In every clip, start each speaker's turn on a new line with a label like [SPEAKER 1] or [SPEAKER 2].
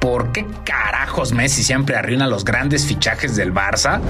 [SPEAKER 1] ¿Por qué carajos Messi siempre arruina los grandes fichajes del Barça?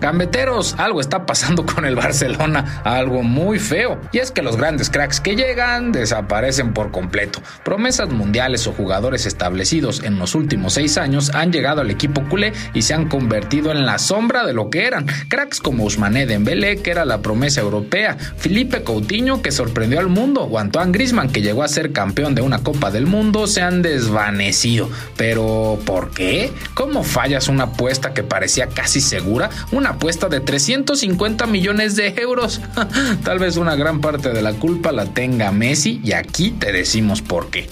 [SPEAKER 1] Gambeteros, algo está pasando con el Barcelona, algo muy feo. Y es que los grandes cracks que llegan desaparecen por completo. Promesas mundiales o jugadores establecidos en los últimos seis años han llegado al equipo culé y se han convertido en la sombra de lo que eran. Cracks como Ousmane Dembélé, que era la promesa europea, Felipe Coutinho, que sorprendió al mundo, o Antoine Griezmann, que llegó a ser campeón de una Copa del Mundo, se han desvanecido. Pero, ¿por qué? ¿Cómo fallas una apuesta que parecía casi segura? Una apuesta de 350 millones de euros. Tal vez una gran parte de la culpa la tenga Messi y aquí te decimos por qué.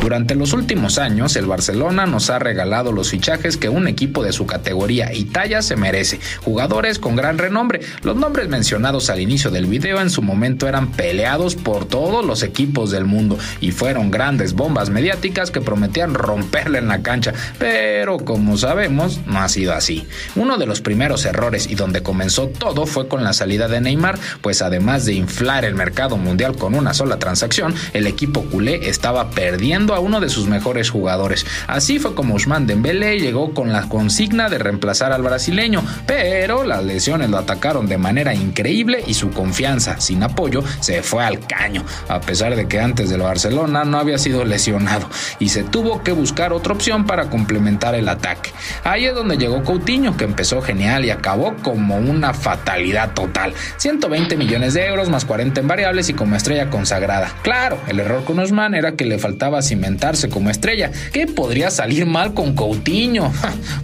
[SPEAKER 1] Durante los últimos años, el Barcelona nos ha regalado los fichajes que un equipo de su categoría y talla se merece, jugadores con gran renombre. Los nombres mencionados al inicio del video en su momento eran peleados por todos los equipos del mundo y fueron grandes bombas mediáticas que prometían romperle en la cancha, pero como sabemos, no ha sido así. Uno de los primeros errores y donde comenzó todo fue con la salida de Neymar, pues además de inflar el mercado mundial con una sola transacción, el equipo culé estaba perdiendo a uno de sus mejores jugadores. Así fue como Usman Dembélé llegó con la consigna de reemplazar al brasileño, pero las lesiones lo atacaron de manera increíble y su confianza, sin apoyo, se fue al caño, a pesar de que antes del Barcelona no había sido lesionado y se tuvo que buscar otra opción para complementar el ataque. Ahí es donde llegó Coutinho, que empezó genial y acabó como una fatalidad total. 120 millones de euros más 40 en variables y como estrella consagrada. Claro, el error con Usman era que le faltaba cimentarse como estrella. ¿Qué podría salir mal con Coutinho?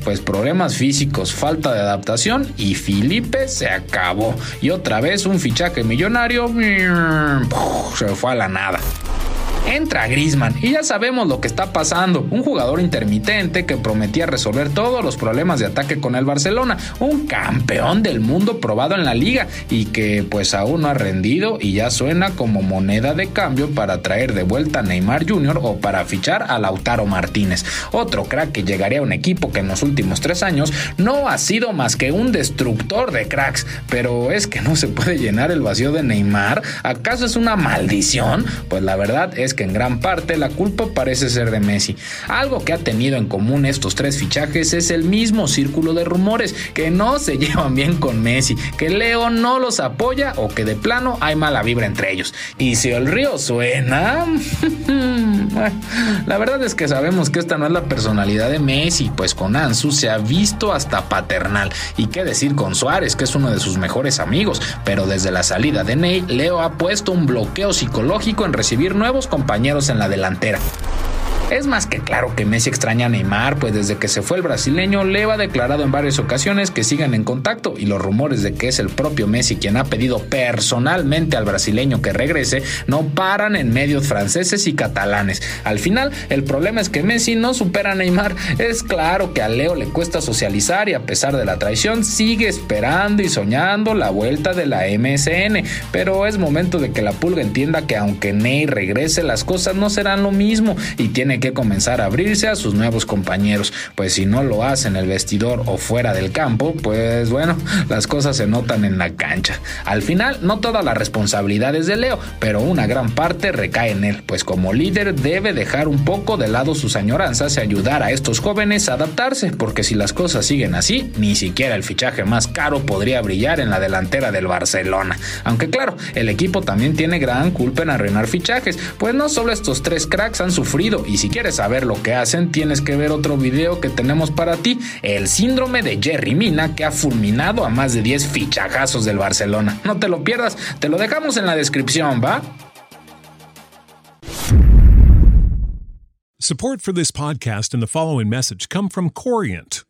[SPEAKER 1] Pues problemas físicos, falta de adaptación y Felipe se acabó. Y otra vez un fichaje millonario se fue a la nada entra Grisman y ya sabemos lo que está pasando. Un jugador intermitente que prometía resolver todos los problemas de ataque con el Barcelona. Un campeón del mundo probado en la liga y que pues aún no ha rendido y ya suena como moneda de cambio para traer de vuelta a Neymar Jr. o para fichar a Lautaro Martínez. Otro crack que llegaría a un equipo que en los últimos tres años no ha sido más que un destructor de cracks. Pero es que no se puede llenar el vacío de Neymar. ¿Acaso es una maldición? Pues la verdad es que que en gran parte la culpa parece ser de Messi. Algo que ha tenido en común estos tres fichajes es el mismo círculo de rumores, que no se llevan bien con Messi, que Leo no los apoya o que de plano hay mala vibra entre ellos. Y si el río suena... la verdad es que sabemos que esta no es la personalidad de Messi, pues con Ansu se ha visto hasta paternal. Y qué decir con Suárez, que es uno de sus mejores amigos, pero desde la salida de Ney, Leo ha puesto un bloqueo psicológico en recibir nuevos compañeros compañeros en la delantera. Es más que claro que Messi extraña a Neymar, pues desde que se fue el brasileño, Leo ha declarado en varias ocasiones que sigan en contacto y los rumores de que es el propio Messi quien ha pedido personalmente al brasileño que regrese no paran en medios franceses y catalanes. Al final, el problema es que Messi no supera a Neymar. Es claro que a Leo le cuesta socializar y a pesar de la traición sigue esperando y soñando la vuelta de la MSN, pero es momento de que la pulga entienda que aunque Ney regrese las cosas no serán lo mismo y tiene que comenzar a abrirse a sus nuevos compañeros, pues si no lo hace en el vestidor o fuera del campo, pues bueno, las cosas se notan en la cancha. Al final, no toda la responsabilidad es de Leo, pero una gran parte recae en él, pues como líder debe dejar un poco de lado sus añoranzas y ayudar a estos jóvenes a adaptarse, porque si las cosas siguen así, ni siquiera el fichaje más caro podría brillar en la delantera del Barcelona. Aunque claro, el equipo también tiene gran culpa en arruinar fichajes, pues no solo estos tres cracks han sufrido, y si quieres saber lo que hacen, tienes que ver otro video que tenemos para ti, el síndrome de Jerry Mina, que ha fulminado a más de 10 fichajazos del Barcelona. No te lo pierdas, te lo dejamos en la descripción, ¿va?
[SPEAKER 2] Support for this podcast and the following message come from Corient.